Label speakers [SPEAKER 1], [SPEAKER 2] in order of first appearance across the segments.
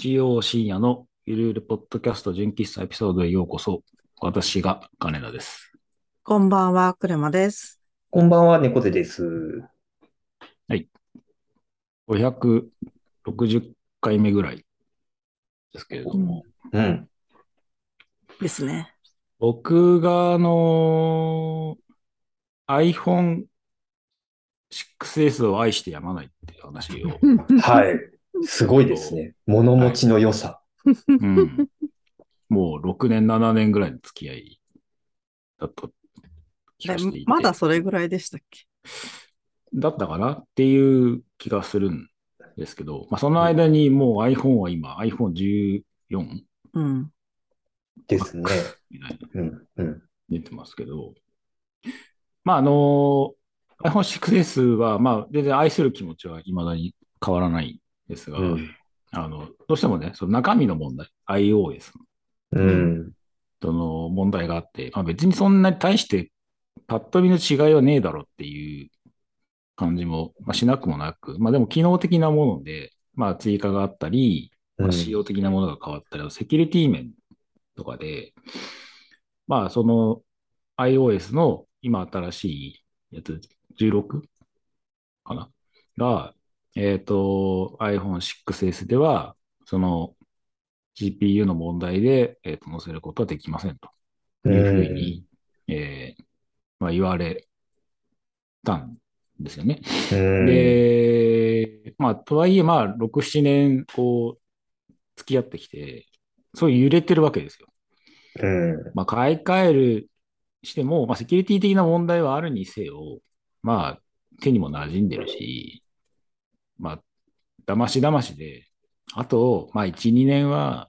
[SPEAKER 1] 日曜深夜のゆるゆるポッドキャスト純喫茶エピソードへようこそ。私が金田です。
[SPEAKER 2] こんばんは、クレマです。
[SPEAKER 3] こんばんは、猫背です。
[SPEAKER 1] 560回目ぐらいですけれども、
[SPEAKER 3] うん。
[SPEAKER 2] ですね。
[SPEAKER 1] 僕があの iPhone 6S を愛してやまないっていう話を、
[SPEAKER 3] はい。すごいですね。物持ちの良さ。
[SPEAKER 1] うん、もう6年、7年ぐらいの付き合いだった気がしていて。
[SPEAKER 2] まだそれぐらいでしたっけ？
[SPEAKER 1] だったかなっていう気がするんですけど、まあ、その間にもう iPhone は今 iPhone14
[SPEAKER 2] うん。
[SPEAKER 3] ですね。
[SPEAKER 1] みたいな
[SPEAKER 3] うん。うん。
[SPEAKER 1] 出てますけど、まああの iPhone6S はまあ全然愛する気持ちは未だに変わらないんですが、
[SPEAKER 3] うん。
[SPEAKER 1] あのどうしてもね、その中身の問題、iOS の
[SPEAKER 3] うん。
[SPEAKER 1] その問題があって、まあ、別にそんなに対してパッと見の違いはねえだろっていう感じも、まあ、しなくもなく、まあでも機能的なもので、まあ追加があったり、まあ、仕様的なものが変わったり、セキュリティ面とかで、まあその iOS の今新しいやつ、16かな？が、えっ、と、iPhone6S では、その GPU の問題で、えーと載せることはできませんというふうに、えーまあ、言われたんですよね。
[SPEAKER 3] うん。
[SPEAKER 1] で、まあ、とはいえ、まあ、6、7年、こう、付き合ってきて、そういう揺れてるわけですよ。
[SPEAKER 3] うん。
[SPEAKER 1] まあ、買い替えるしても、まあ、セキュリティ的な問題はあるにせよ、まあ、手にも馴染んでるし、まあ、だましだましで、あと、まあ、1、2年は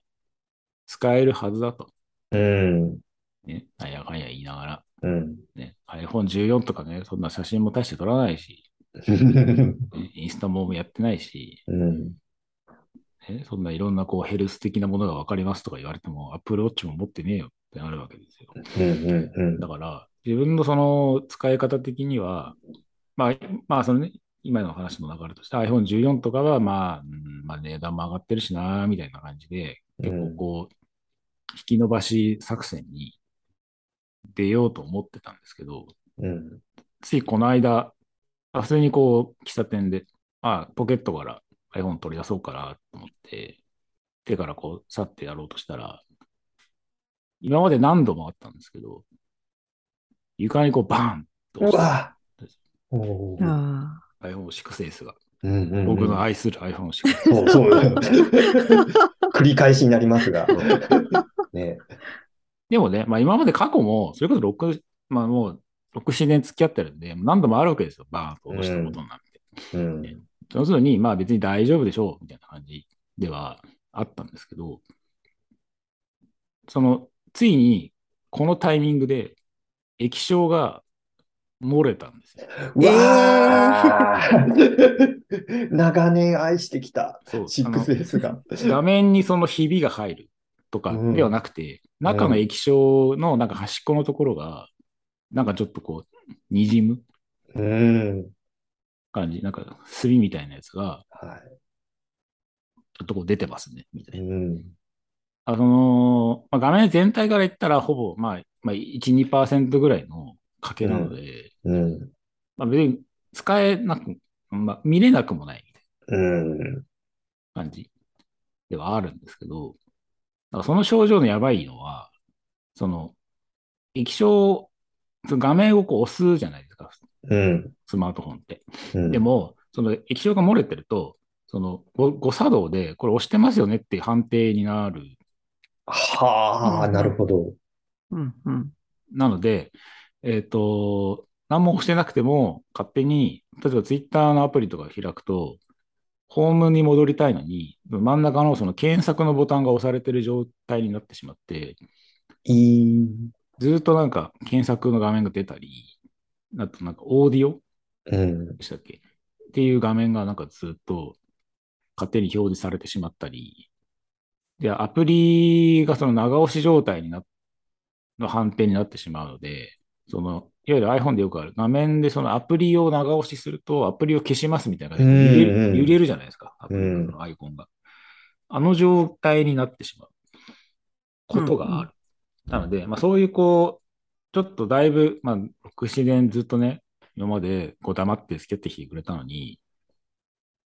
[SPEAKER 1] 使えるはずだと。
[SPEAKER 3] うん。
[SPEAKER 1] ね、なんやかんや言いながら、
[SPEAKER 3] うん。
[SPEAKER 1] ね、iPhone14 とかね、そんな写真も大して撮らないし、ねインスタもやってないし、
[SPEAKER 3] うん。
[SPEAKER 1] ね、そんないろんなこうヘルス的なものが分かりますとか言われても、Apple Watch も持ってねえよってなるわけですよ。
[SPEAKER 3] うん。うん。
[SPEAKER 1] だから、自分のその使い方的には、まあ、まあ、そのね、今の話の流れとして iPhone14 とかは、まあ、うんまあ、値段も上がってるしな、みたいな感じで、結構こう、引き延ばし作戦に出ようと思ってたんですけど、
[SPEAKER 3] うん、
[SPEAKER 1] ついこの間、普通にこう、喫茶店で、あポケットから iPhone 取り出そうかなと思って、手からこう、去ってやろうとしたら、今まで何度もあったんですけど、床にこう、バーンと。
[SPEAKER 3] うわ。
[SPEAKER 2] あ
[SPEAKER 1] iPhone6 ですが、
[SPEAKER 3] うんうんうん、
[SPEAKER 1] 僕の愛する iPhone6。
[SPEAKER 3] そう 繰り返しになりますが。ね、
[SPEAKER 1] でもね、まあ、今まで過去も、それこそ6、まあ、もう6、7年付き合ってるんで、何度もあるわけですよ、バーンと押したことになって。
[SPEAKER 3] うん、ね、
[SPEAKER 1] 要するに、まあ別に大丈夫でしょうみたいな感じではあったんですけど、その、ついにこのタイミングで液晶が漏れたんですよ。
[SPEAKER 3] うわー長年愛してきた
[SPEAKER 1] そう。あの
[SPEAKER 3] 6S が。
[SPEAKER 1] 画面にそのひびが入るとかではなくて、中の液晶のなんか端っこのところが、なんかちょっとこう、にじむ
[SPEAKER 3] うん。
[SPEAKER 1] 感じ、なんか炭みたいなやつが、
[SPEAKER 3] は
[SPEAKER 1] ちょっとこう出てますね、みた
[SPEAKER 3] い。
[SPEAKER 1] いな。
[SPEAKER 3] うん。
[SPEAKER 1] あその、まあ、画面全体から言ったら、ほぼ、まあ、まあ、1、2%ぐらいの賭けなので、
[SPEAKER 3] うん。
[SPEAKER 1] まあ、別に使えなく、まあ、見れなくもないみたい
[SPEAKER 3] うん。
[SPEAKER 1] な感じではあるんですけど、だからその症状のやばいのは、その、液晶、その画面をこう押すじゃないですか、
[SPEAKER 3] うん。
[SPEAKER 1] スマートフォンって。
[SPEAKER 3] うん。
[SPEAKER 1] でも、その液晶が漏れてると、その誤誤作動で、これ押してますよねっていう判定になる。
[SPEAKER 3] はあ、なるほど。
[SPEAKER 2] あ。うんうん。
[SPEAKER 1] なので、えっ、と、何も押してなくても、勝手に、例えばツイッターのアプリとか開くと、ホームに戻りたいのに、真ん中のその検索のボタンが押されてる状態になってしまって、
[SPEAKER 3] いい。
[SPEAKER 1] ずっとなんか検索の画面が出たり、あとなんかオーディオ
[SPEAKER 3] うん。
[SPEAKER 1] でしたっけ？っていう画面がなんかずっと勝手に表示されてしまったり、で、アプリがその長押し状態になの判定になってしまうので、その、いわゆる iPhone でよくある画面でそのアプリを長押しすると、アプリを消しますみたいな感じで揺れる揺れるじゃないですか、アプリ
[SPEAKER 3] うん
[SPEAKER 1] のアイコンが。あの状態になってしまうことがある。なので、まあそういうこう、ちょっとだいぶ、まあ、6、7年ずっとね、今までこう黙って付き合ってきてくれたのに、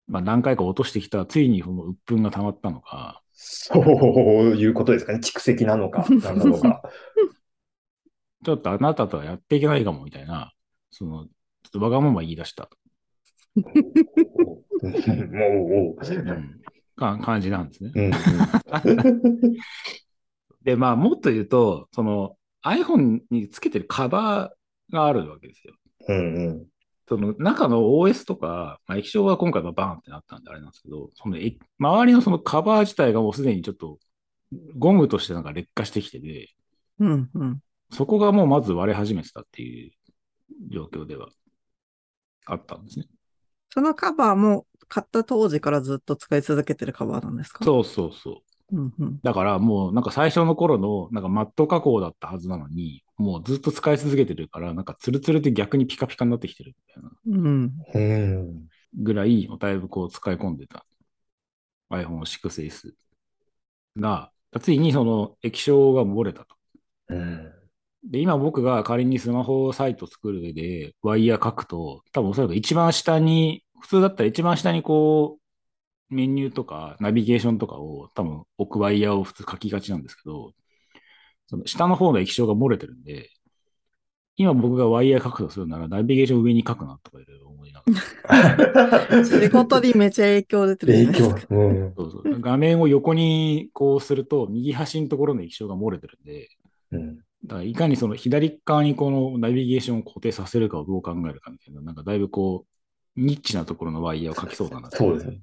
[SPEAKER 1] まあ何回か落としてきた、ついにその鬱憤が溜まったのか、
[SPEAKER 3] そういうことですかね。蓄積なのか、なんなのか。
[SPEAKER 1] ちょっとあなたとはやっていけないかもみたいな、その、ちょっとわがまま言い出した、
[SPEAKER 3] もう、
[SPEAKER 1] う。ん、か感じなんですね。
[SPEAKER 3] うん。
[SPEAKER 1] で、まあもっと言うと、その iPhone につけてるカバーがあるわけですよ。
[SPEAKER 3] うんうん。
[SPEAKER 1] その中の OS とか、まあ、液晶は今回はバーンってなったんであれなんですけど、そのえ周りのそのカバー自体がもうすでにちょっとゴムとしてなんか劣化してきてて、
[SPEAKER 2] うんうん。
[SPEAKER 1] そこがもうまず割れ始めてたっていう状況ではあったんですね。
[SPEAKER 2] そのカバーも買った当時からずっと使い続けてるカバーなんですか？
[SPEAKER 1] そうそうそう。
[SPEAKER 2] うんうん。
[SPEAKER 1] だからもうなんか最初の頃のなんかマット加工だったはずなのに、もうずっと使い続けてるから、なんかツルツルで逆にピカピカになってきてるみたいな
[SPEAKER 2] うん。
[SPEAKER 3] うん
[SPEAKER 1] ぐらい、だいぶこう使い込んでた iPhone6S が、ついにその液晶が漏れたと。
[SPEAKER 3] うん
[SPEAKER 1] で、今僕が仮にスマホサイト作る上でワイヤー書くと、多分おそらく一番下に、普通だったら一番下にこう、メニューとかナビゲーションとかを多分置くワイヤーを普通書きがちなんですけど、その下の方の液晶が漏れてるんで、今僕がワイヤー書くとするならナビゲーション上に書くなとかいろいろ思いながら。
[SPEAKER 2] 仕事にめちゃ影響出てるじゃ
[SPEAKER 3] 影
[SPEAKER 2] ないですか。
[SPEAKER 3] 響。うん
[SPEAKER 1] そうそう画面を横にこうすると、右端のところの液晶が漏れてるんで、
[SPEAKER 3] うん
[SPEAKER 1] だからいかにその左側にこのナビゲーションを固定させるかをどう考えるかみたいな、なんかだいぶこう、ニッチなところのワイヤーを書きそうだな
[SPEAKER 3] そうですね。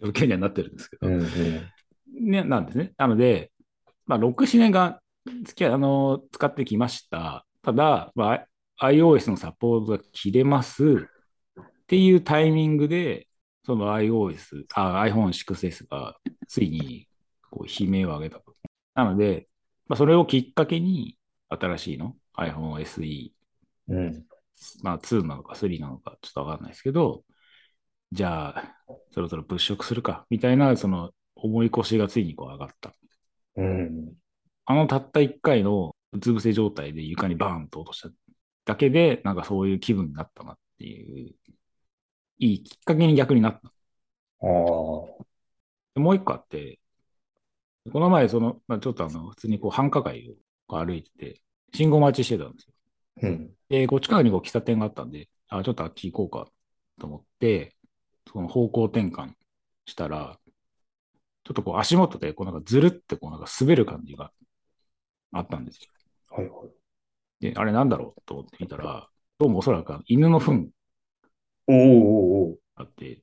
[SPEAKER 1] 状況にはなってるんですけど、
[SPEAKER 3] うんうん
[SPEAKER 1] ね、なんですね。なので、まあ、6、7年が付きあの使ってきました。ただ、まあ、iOS のサポートが切れますっていうタイミングで、その iOS、あ iPhone6S がついにこう悲鳴を上げたと。なので、まあ、それをきっかけに、新しいの？iPhone SE、
[SPEAKER 3] うん
[SPEAKER 1] まあ2なのか3なのかちょっとわかんないですけど、じゃあ、そろそろ物色するか、みたいな、その思い越しがついにこう上がった。
[SPEAKER 3] うん
[SPEAKER 1] あのたった1回のうつ伏せ状態で床にバーンと落としただけで、なんかそういう気分になったなっていう、いいきっかけに逆になった。
[SPEAKER 3] ああ。
[SPEAKER 1] でもう一個あって、この前、その、まあ、ちょっとあの、普通にこう繁華街をこう歩いてて、信号待ちしてたんですよ。
[SPEAKER 3] うん
[SPEAKER 1] で、こっち側にこう喫茶店があったんで、あ、ちょっとあっち行こうかと思って、その方向転換したら、ちょっとこう足元でこうなんかずるってこうなんか滑る感じがあったんですよ。
[SPEAKER 3] はいはい。
[SPEAKER 1] で、あれなんだろうと思ってみたら、どうもおそらく犬の糞
[SPEAKER 3] おーおーお
[SPEAKER 1] あって、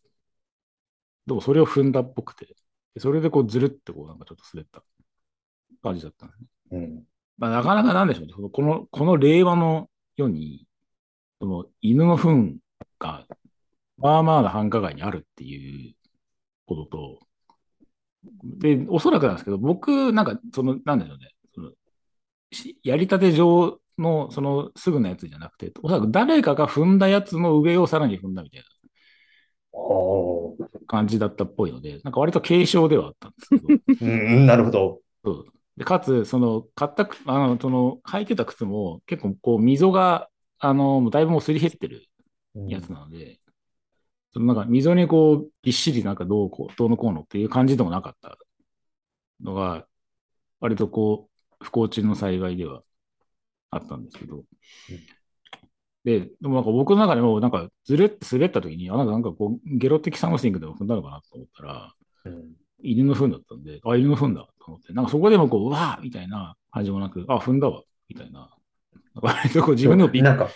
[SPEAKER 1] どうもそれを踏んだっぽくて、でそれでこうずるってこうなんかちょっと滑った感じだったんですね。
[SPEAKER 3] ーうん
[SPEAKER 1] まあ、なかなかなんでしょうね。この、この令和の世に、その犬の糞が、まあまあな繁華街にあるっていうことと、で、おそらくなんですけど、僕、なんか、その、なんでしょうね。そのしやりたて上の、その、すぐのやつじゃなくて、おそらく誰かが踏んだやつの上をさらに踏んだみたいな感じだったっぽいので、なんか割と軽症ではあったんですけど、
[SPEAKER 3] うん、なるほど。
[SPEAKER 1] そう。でかつ、その、買ったく、あの、その、履いてた靴も結構、こう、溝が、あの、もうだいぶもうすり減ってる
[SPEAKER 3] うん。
[SPEAKER 1] やつなので、そのなんか、溝にこう、びっしりなんかどうこう、どうのこうのっていう感じでもなかったのが、割とこう、不幸中の幸いではあったんですけど、で、でもなんか僕の中でも、なんか、ずるって滑った時に、あ、なんか、なんかこう、ゲロ的 something でも踏んだのかなと思ったら、
[SPEAKER 3] うん
[SPEAKER 1] 犬の糞だったんで、あ、犬の糞だと思って、なんかそこでもこう、うわーみたいな感じもなく、あ、踏んだわ、みたいな。割とこう自分でもびっ
[SPEAKER 3] なんか、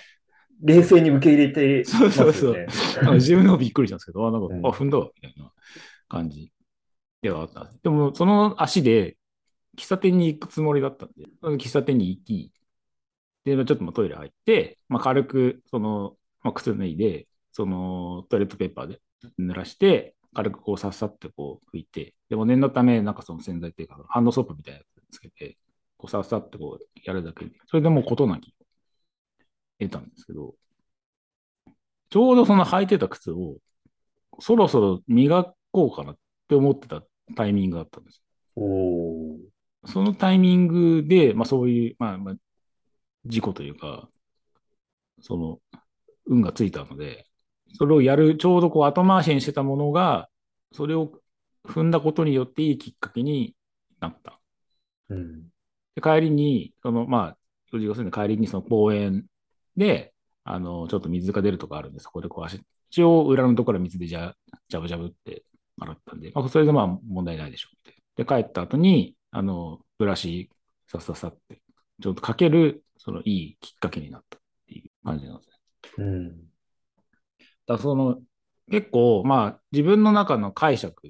[SPEAKER 3] 冷静に受け入れてね。
[SPEAKER 1] そうそうなんか自分でもびっくりしたんですけど、あ、なんか、
[SPEAKER 3] うん
[SPEAKER 1] あ、踏んだわ、みたいな感じではあったんです。でも、その足で、喫茶店に行くつもりだったんで、その喫茶店に行き、で、ちょっとまあトイレ入って、まあ、軽く、その、まあ、靴脱いで、その、トイレットペーパーで濡らして、軽くこう、さっさってこう、拭いて、でも念のため、なんかその洗剤っていうか、ハンドソープみたいなやつつけて、こう、さっさってこう、やるだけで、それでもう事なき得たんですけど、ちょうどその履いてた靴を、そろそろ磨こうかなって思ってたタイミングだったんです。
[SPEAKER 3] おー。
[SPEAKER 1] そのタイミングで、まあそういう、まあ、まあ、事故というか、その、運がついたので、それをやる、ちょうどこう後回しにしてたものが、それを踏んだことによっていいきっかけになった。
[SPEAKER 3] うん。
[SPEAKER 1] で、帰りに、その、まあ、4時5分で帰りにその公園で、あの、ちょっと水が出るとこあるんで、そこでこう足、一応裏のところ水でじゃ、ジャブジャブって洗ったんで、まあ、それでまあ問題ないでしょうって。で、帰った後に、あの、ブラシ、さっさっさって、ちょっとかける、そのいいきっかけになったっていう感じなんですね。
[SPEAKER 3] うん。
[SPEAKER 1] だその、結構、まあ、自分の中の解釈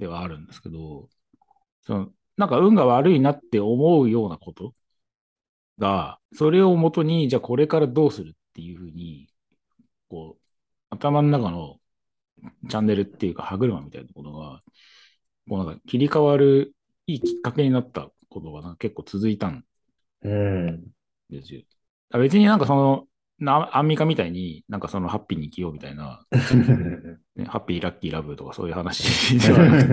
[SPEAKER 1] ではあるんですけど、その、なんか運が悪いなって思うようなことが、それをもとに、じゃあこれからどうするっていうふうに、こう、頭の中のチャンネルっていうか歯車みたいなものが、こうなんか切り替わるいいきっかけになったことがなんか結構続いたん
[SPEAKER 3] うん。
[SPEAKER 1] ですよ。だから別になんかその、なアンミカみたいに、なんかそのハッピーに生きようみたいな、ね、ハッピー、ラッキー、ラブとかそういう話ではなく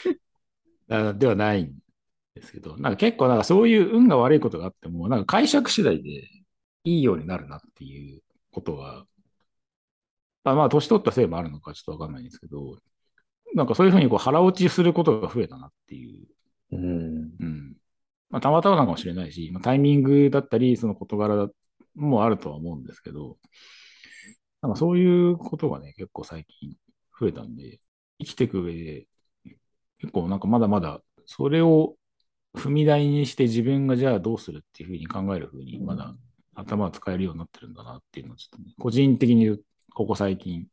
[SPEAKER 1] て あではないんですけど、なんか結構なんかそういう運が悪いことがあっても、なんか解釈次第でいいようになるなっていうことが、まあまあ年取ったせいもあるのかちょっとわかんないんですけど、なんかそういうふうにこう腹落ちすることが増えたなっていう
[SPEAKER 3] うん。
[SPEAKER 1] うん。まあ、たまたまなのかもしれないし、まあ、タイミングだったり、その事柄もあるとは思うんですけど、なんかそういうことがね、結構最近増えたんで、生きていく上で、結構なんかまだまだ、それを踏み台にして自分がじゃあどうするっていうふうに考えるふうに、まだ頭を使えるようになってるんだなっていうのは、ちょっとね、個人的にここ最近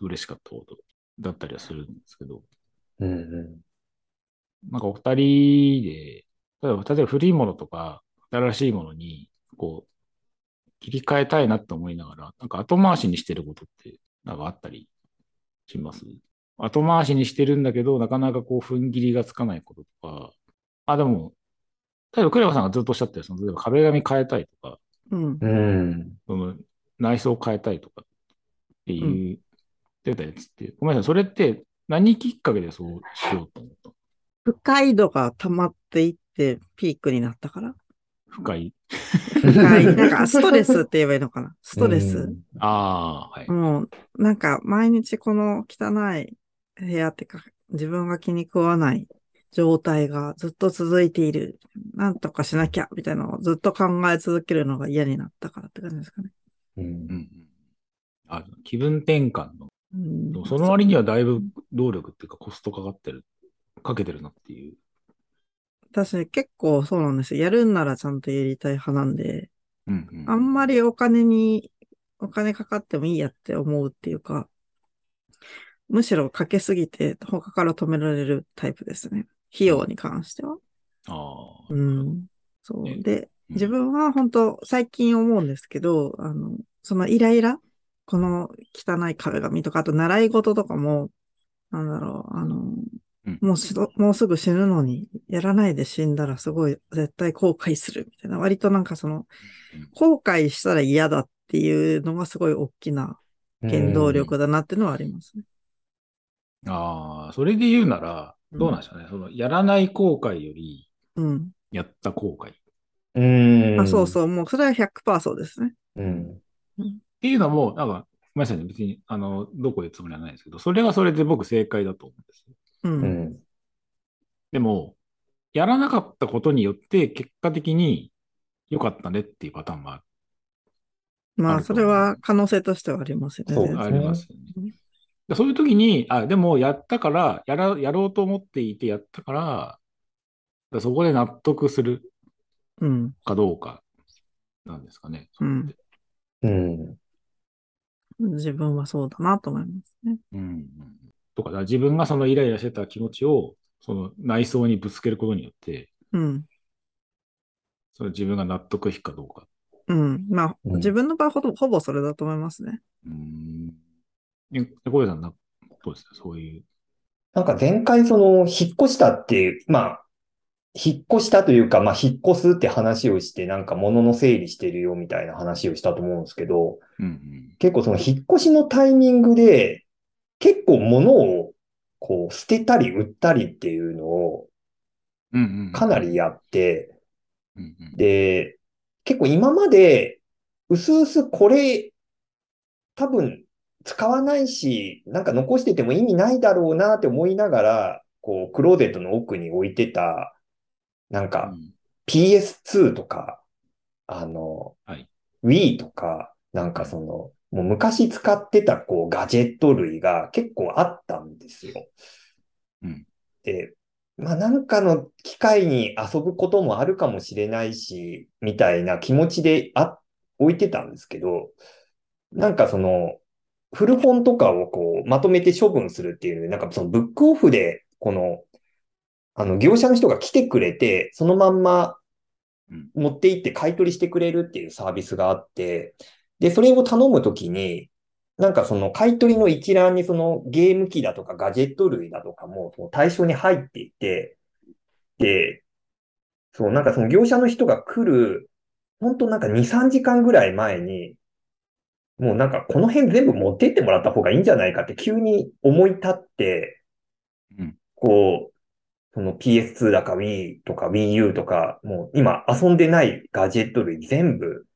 [SPEAKER 1] 嬉しかったことだったりはするんですけど、
[SPEAKER 3] うん。
[SPEAKER 1] なんかお二人で、例えば、例えば古いものとか、新しいものに、こう、切り替えたいなって思いながら、なんか後回しにしてることって、なんかあったりします？後回しにしてるんだけど、なかなかこう、踏ん切りがつかないこととか、あ、でも、例えば、クレバさんがずっとおっしゃってる、その、例えば壁紙変えたいとか、
[SPEAKER 2] うん。
[SPEAKER 3] うん。
[SPEAKER 1] その、内装変えたいとかっていう、出たやつって、ごめんなさい、それって何きっかけでそうしようと思った
[SPEAKER 2] 不快度が溜まっていってピークになったから。
[SPEAKER 1] 深い。
[SPEAKER 2] 不快。なんかストレスって言えばいいのかな。ストレス。
[SPEAKER 3] うん
[SPEAKER 1] ああ、はい。
[SPEAKER 2] もう、なんか毎日この汚い部屋ってか、自分が気に食わない状態がずっと続いている。なんとかしなきゃ、みたいなのをずっと考え続けるのが嫌になったからって感じですかね。
[SPEAKER 3] うん
[SPEAKER 1] うんうんあ気分転換の。
[SPEAKER 2] うん
[SPEAKER 1] その割にはだいぶ労力っていうかコストかかってる、かけてるなっていう。
[SPEAKER 2] 私結構そうなんですよ。やるんならちゃんとやりたい派なんで、
[SPEAKER 1] うんうん
[SPEAKER 2] あんまりお金に、お金かかってもいいやって思うっていうか、むしろかけすぎて他から止められるタイプですね。費用に関しては。
[SPEAKER 1] ああ。
[SPEAKER 2] うん。そう。
[SPEAKER 1] ね
[SPEAKER 2] で、
[SPEAKER 1] うん
[SPEAKER 2] 自分は本当最近思うんですけど、あの、そのイライラこの汚い壁紙とか、あと習い事とかも、なんだろう、あの、
[SPEAKER 1] うん
[SPEAKER 2] もうしどもうすぐ死ぬのに、やらないで死んだらすごい絶対後悔するみたいな、割となんかその、後悔したら嫌だっていうのがすごい大きな原動力だなっていうのはありますね。
[SPEAKER 1] ああ、それで言うなら、どうなんでしょうね。その、やらない後悔より、
[SPEAKER 2] うん。
[SPEAKER 1] やった後悔。っ
[SPEAKER 3] うん。
[SPEAKER 2] あ、そうそう、もうそれは100%そうですね。
[SPEAKER 3] うん。
[SPEAKER 1] ていうのも、なんか、ごめんなさいね。別に、あの、どこ言うつもりはないですけど、それはそれで僕正解だと思う。
[SPEAKER 2] うん。
[SPEAKER 3] うん。
[SPEAKER 1] でも、やらなかったことによって、結果的に良かったねっていうパターンもあ
[SPEAKER 2] まあ、
[SPEAKER 1] あると思う
[SPEAKER 2] それは可能性としてはありますよね。
[SPEAKER 3] そう
[SPEAKER 1] ありますよねそういう時に、あ、でもやったから、やら、やろうと思っていてやったから、だからそこで納得する
[SPEAKER 2] うん。
[SPEAKER 1] かどうかなんですかね。
[SPEAKER 2] うん
[SPEAKER 3] うん。
[SPEAKER 2] 自分はそうだなと思いますね。
[SPEAKER 1] うんうん。とか、自分がそのイライラしてた気持ちを、その内装にぶつけることによって、
[SPEAKER 2] うん。
[SPEAKER 1] その自分が納得いくかどうか。
[SPEAKER 2] うん。まあ、
[SPEAKER 3] うん
[SPEAKER 2] 自分の場合ほぼ、ほぼそれだと思いますね。
[SPEAKER 1] うん。え、小出さん、などうですか？そういう。
[SPEAKER 3] なんか前回その引っ越したっていう、まあ、引っ越したというか、まあ引っ越すって話をして、なんか物の整理してるよみたいな話をしたと思うんですけど、
[SPEAKER 1] うんうん。
[SPEAKER 3] 結構その引っ越しのタイミングで、結構物をこう捨てたり売ったりっていうのを。かなりやって、
[SPEAKER 1] うんうん。
[SPEAKER 3] で、結構今まで、うすうすこれ、多分使わないし、なんか残してても意味ないだろうなって思いながら、こう、クローゼットの奥に置いてた、なんか
[SPEAKER 1] うん
[SPEAKER 3] PS2 とか、あの、
[SPEAKER 1] はい
[SPEAKER 3] Wii とか、なんかその、もう昔使ってたこうガジェット類が結構あったんですよ。
[SPEAKER 1] うん
[SPEAKER 3] で、まあなんかの機会に遊ぶこともあるかもしれないし、みたいな気持ちであ、置いてたんですけど、なんかその、古本とかをこう、まとめて処分するっていうなんかそのブックオフで、この、あの、業者の人が来てくれて、そのまんま
[SPEAKER 1] うん
[SPEAKER 3] 持って行って買い取りしてくれるっていうサービスがあって、で、それを頼むときに、なんかその買い取りの一覧にそのゲーム機だとかガジェット類だとかもその対象に入っていて、で、そう、なんかその業者の人が来る、本当なんか2、3時間ぐらい前に、もうなんかこの辺全部持ってってもらった方がいいんじゃないかって急に思い立って、
[SPEAKER 1] うん。
[SPEAKER 3] こう、その PS2 だか Wii とか Wii U とか、もう今遊んでないガジェット類全部、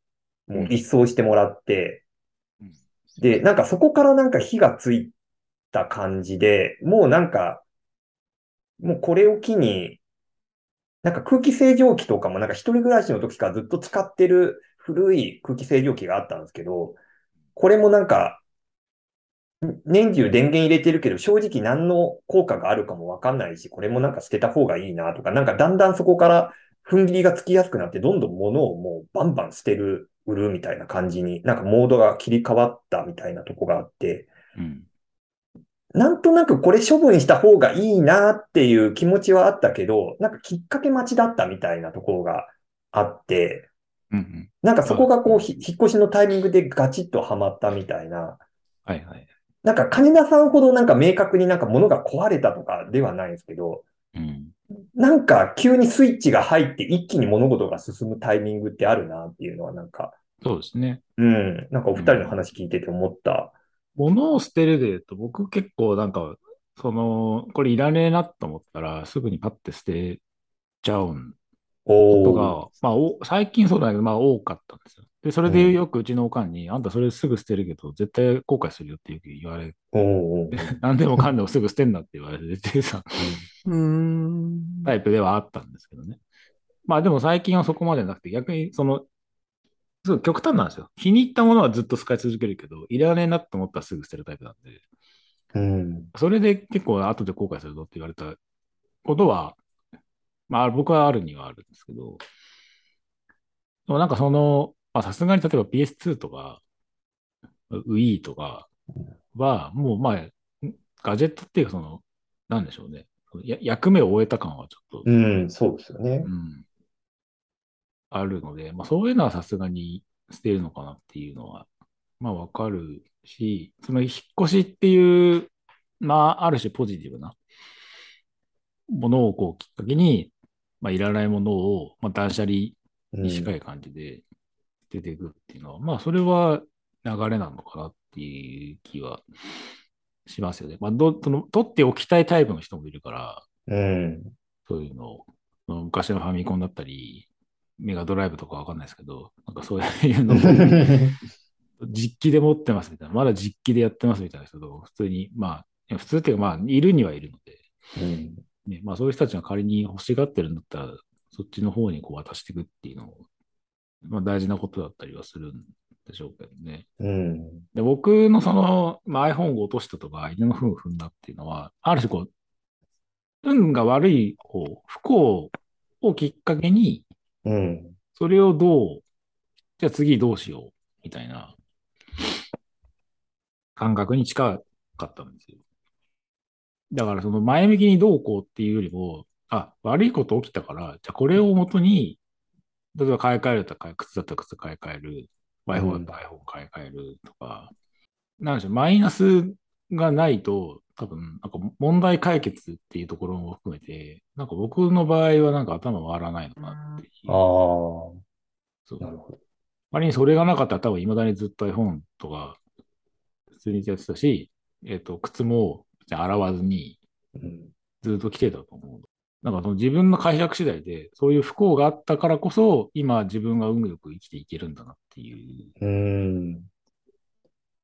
[SPEAKER 3] もう一掃してもらって、
[SPEAKER 1] うん。
[SPEAKER 3] で、なんかそこからなんか火がついた感じで、もうなんか、もうこれを機に、なんか空気清浄機とかもなんか一人暮らしの時からずっと使ってる古い空気清浄機があったんですけど、これもなんか、ん年中電源入れてるけど、正直何の効果があるかもわかんないし、これもなんか捨てた方がいいなとか、なんかだんだんそこから踏ん切りがつきやすくなって、どんどん物をもうバンバン捨てる、売るみたいな感じに、なんかモードが切り替わったみたいなとこがあって、
[SPEAKER 1] うん。
[SPEAKER 3] なんとなくこれ処分した方がいいなっていう気持ちはあったけど、なんかきっかけ待ちだったみたいなところがあって、
[SPEAKER 1] うんうん。
[SPEAKER 3] なんかそこがこう、ひ引っ越しのタイミングでガチッとはまったみたいな、
[SPEAKER 1] はいはい。
[SPEAKER 3] なんか金田さんほどなんか明確になんか物が壊れたとかではないんですけど、
[SPEAKER 1] うん。
[SPEAKER 3] なんか急にスイッチが入って一気に物事が進むタイミングってあるなっていうのはなんか、
[SPEAKER 1] そうですね。
[SPEAKER 3] うん、なんかお二人の話聞いてて思った。
[SPEAKER 1] 物を捨てるで言うと、僕結構なんか、その、これいらねえなと思ったら、すぐにパッて捨てちゃうんこと。が、まあ、お最近そうだけど、まあ多かったんですよ。で、それでよくうちのおかんに、あんたそれすぐ捨てるけど、絶対後悔するよってよく言われ、
[SPEAKER 3] おーおー
[SPEAKER 1] 何でもかんでもすぐ捨てんなって言われて てさ、
[SPEAKER 2] うーん。
[SPEAKER 1] タイプではあったんですけどね。まあでも最近はそこまでなくて、逆にその、すごい極端なんですよ。気に入ったものはずっと使い続けるけど、いらねえなと思ったらすぐ捨てるタイプなんで、
[SPEAKER 3] うん。
[SPEAKER 1] それで結構後で後悔するぞって言われたことは、まあ僕はあるにはあるんですけど、でもなんかその、まあさすがに例えば PS2 とか、Wii とかは、もうまあ、ガジェットっていうかその、なんでしょうね。や役目を終えた感はちょっと、
[SPEAKER 3] うん、そうですよね
[SPEAKER 1] う。ん、あるので、まあそういうのはさすがに捨てるのかなっていうのは、まあわかるし、その引っ越しっていう、まあある種ポジティブなものをこうきっかけに、まあいらないものを、まあ断捨離に近い感じで出ていくっていうのは、まあそれは流れなのかなっていう気はしますよね。まあど、その取っておきたいタイプの人もいるから、
[SPEAKER 3] うん。
[SPEAKER 1] そういうのを、昔のファミコンだったり、メガドライブとかわかんないですけど、なんかそういうのを 実機で持ってますみたいな、まだ実機でやってますみたいな人と、普通に、まあ、普通っていうか、まあ、いるにはいるので、
[SPEAKER 3] うん
[SPEAKER 1] ね、まあそういう人たちが仮に欲しがってるんだったら、そっちの方にこう渡していくっていうのも、まあ大事なことだったりはするんでしょうけどね。
[SPEAKER 3] うん。
[SPEAKER 1] で僕のその、まあ、iPhone を落としたとか、犬の糞を踏んだっていうのは、ある種こう、運が悪い方、不幸をきっかけに、
[SPEAKER 3] うん。
[SPEAKER 1] それをどう、じゃあ次どうしよう、みたいな感覚に近かったんですよ。だからその前向きにどうこうっていうよりも、あ、悪いこと起きたから、じゃあこれをもとに、例えば買い替えるとか、靴だったら靴買い替える、iPhone だったら iPhone 買い替えるとか、なんでしょう、マイナスがないと、多分、なんか問題解決っていうところも含めて、なんか僕の場合はなんか頭回らないのかなっていう。
[SPEAKER 3] ああ、
[SPEAKER 1] そう
[SPEAKER 3] なるほど。
[SPEAKER 1] 仮にそれがなかったら多分未だにずっと iPhone とか普通にやってたし、えっ、と、靴も洗わずに
[SPEAKER 3] うん。
[SPEAKER 1] ずっと着てたと思う。なんかその自分の解釈次第で、そういう不幸があったからこそ、今自分が運よく生きていけるんだなっていう、
[SPEAKER 3] うーん。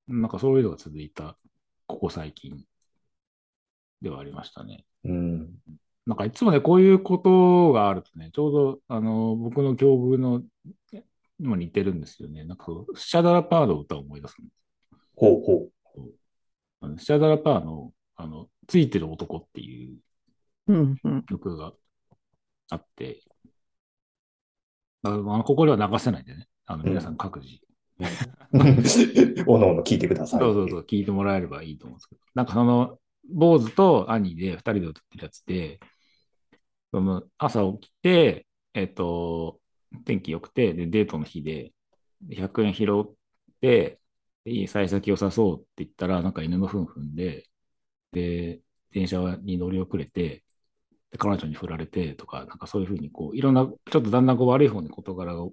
[SPEAKER 1] なんかそういうのが続いた、ここ最近ではありましたね。
[SPEAKER 3] うん。
[SPEAKER 1] なんかいつもね、こういうことがあるとね、ちょうど、あの、僕の境遇の、にも似てるんですよね。なんかそう、スチャダラパーの歌を思い出すんです。
[SPEAKER 3] ほうほ
[SPEAKER 1] あのスチャダラパーの、あの、ついてる男っていう
[SPEAKER 2] うん、うん。
[SPEAKER 1] 曲があって、あの、あのここでは流せないんでね。あの、
[SPEAKER 3] うん
[SPEAKER 1] 皆さん各自、
[SPEAKER 3] う。おのおの聞いてください。
[SPEAKER 1] そうそうそう、聞いてもらえればいいと思うんですけど、なんかその、坊主と兄で二人で歌ってるやつで、その朝起きて、えっと、天気良くて、で、デートの日で、で100円拾って、でいい幸先良さそうって言ったら、なんか犬の糞踏んで、で、電車に乗り遅れて、で彼女に振られてとか、なんかそういうふうに、こう、いろんな、ちょっとだんだんこう悪い方に事柄が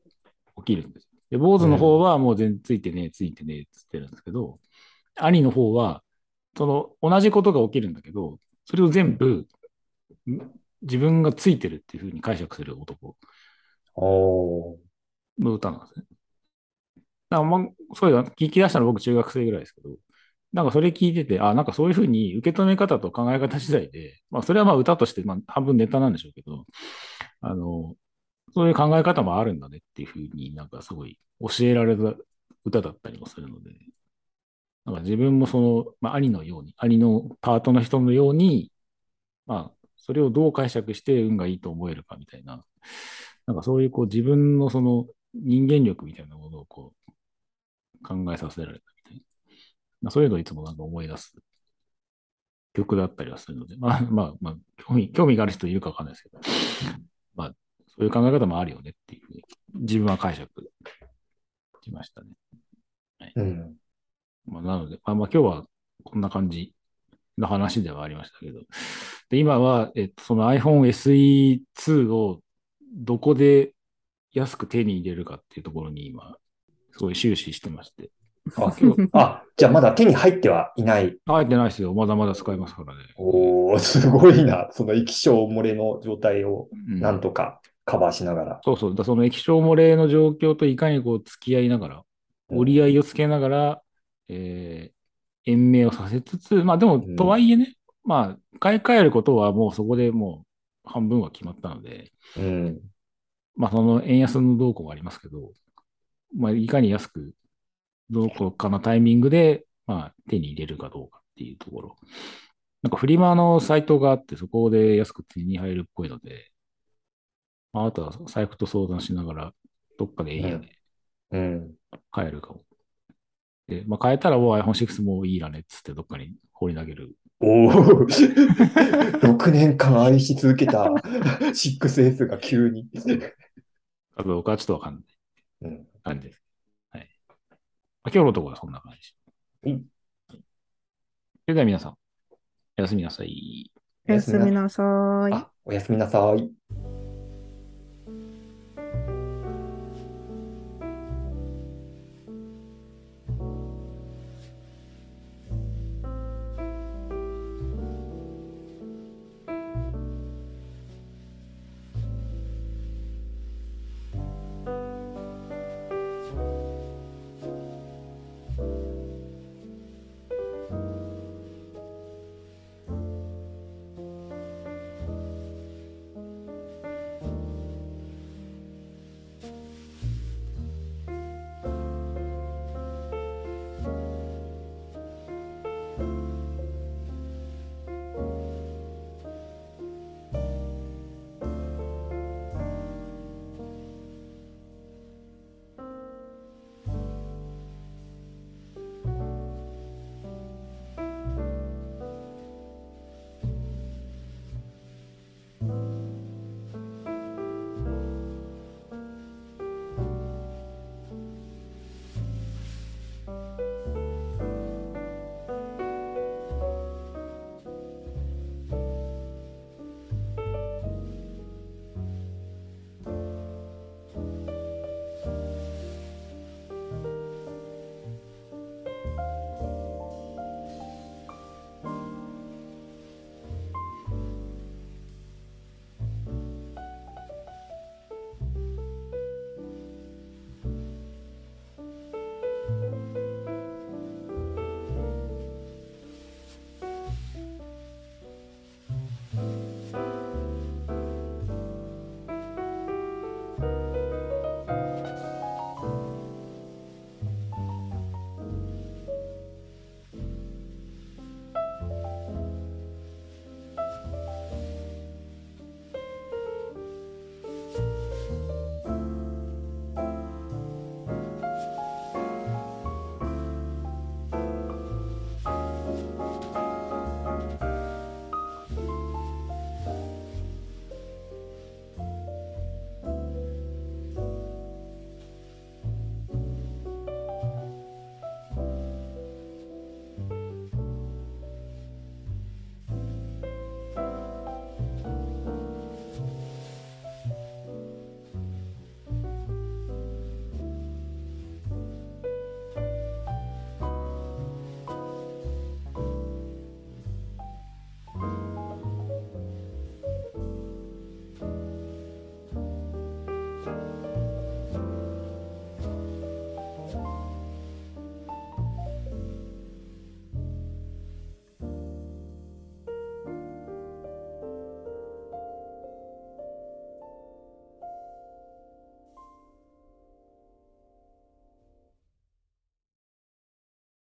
[SPEAKER 1] 起きるんです。で、坊主の方はもう全然ついてねえ、ついてねえって言ってるんですけど、兄の方は、その同じことが起きるんだけど、それを全部ん自分がついてるっていうふうに解釈する男。の歌なんですね。だからまあ、そういうの聞き出したのは僕中学生ぐらいですけど、なんかそれ聞いてて、あ、なんかそういうふうに受け止め方と考え方次第で、まあそれはまあ歌として、まあ半分ネタなんでしょうけど、あの、そういう考え方もあるんだねっていうふうになんかすごい教えられた歌だったりもするので、なんか自分もその、まあ兄のように、兄のパートの人のように、まあそれをどう解釈して運がいいと思えるかみたいな、なんかそういうこう自分のその人間力みたいなものをこう考えさせられた。まあ、そういうのをいつもなんか思い出す曲だったりはするので、まあ まあまあ、興味、興味がある人いるかわかんないですけど、まあ、そういう考え方もあるよねっていうふうに、自分は解釈しましたね。
[SPEAKER 3] うん。
[SPEAKER 1] まあ、なので、まあまあ今日はこんな感じの話ではありましたけど、で、今は、えっと、その iPhone SE2 をどこで安く手に入れるかっていうところに今、すごい終始してまして。
[SPEAKER 3] あ、あ、じゃあまだ手に入ってはいない。
[SPEAKER 1] 入ってないですよ。まだまだ使えますからね。
[SPEAKER 3] おー、すごいな。その液晶漏れの状態を
[SPEAKER 1] うん
[SPEAKER 3] なんとかカバーしながら。
[SPEAKER 1] そうそう。だその液晶漏れの状況といかにこう付き合いながら、折り合いをつけながら、えー延命をさせつつ、まあでも
[SPEAKER 3] うん、
[SPEAKER 1] とはいえね、まあ、買い替えることはもうそこでもう半分は決まったので、
[SPEAKER 3] うん。
[SPEAKER 1] まあその円安の動向がありますけど、まあいかに安く、どこかのタイミングで、まあ手に入れるかどうかっていうところ。なんかフリマのサイトがあって、そこで安く手に入るっぽいので、まあ、あとは財布と相談しながら、どっかで円安で
[SPEAKER 3] うん。
[SPEAKER 1] 買えるかも。で、まあ買えたらもう iPhone6 もういいらねっつってどっかに放り投げる。
[SPEAKER 3] おー、6年間愛し続けた 6S が急に。
[SPEAKER 1] あと僕はちょっとわかんない
[SPEAKER 3] うん
[SPEAKER 1] 感じです。今日のところはそんな感じ。
[SPEAKER 3] うん
[SPEAKER 1] それでは皆さん、おやすみなさい。
[SPEAKER 2] おやすみなさい。
[SPEAKER 3] あ、おやすみなさい。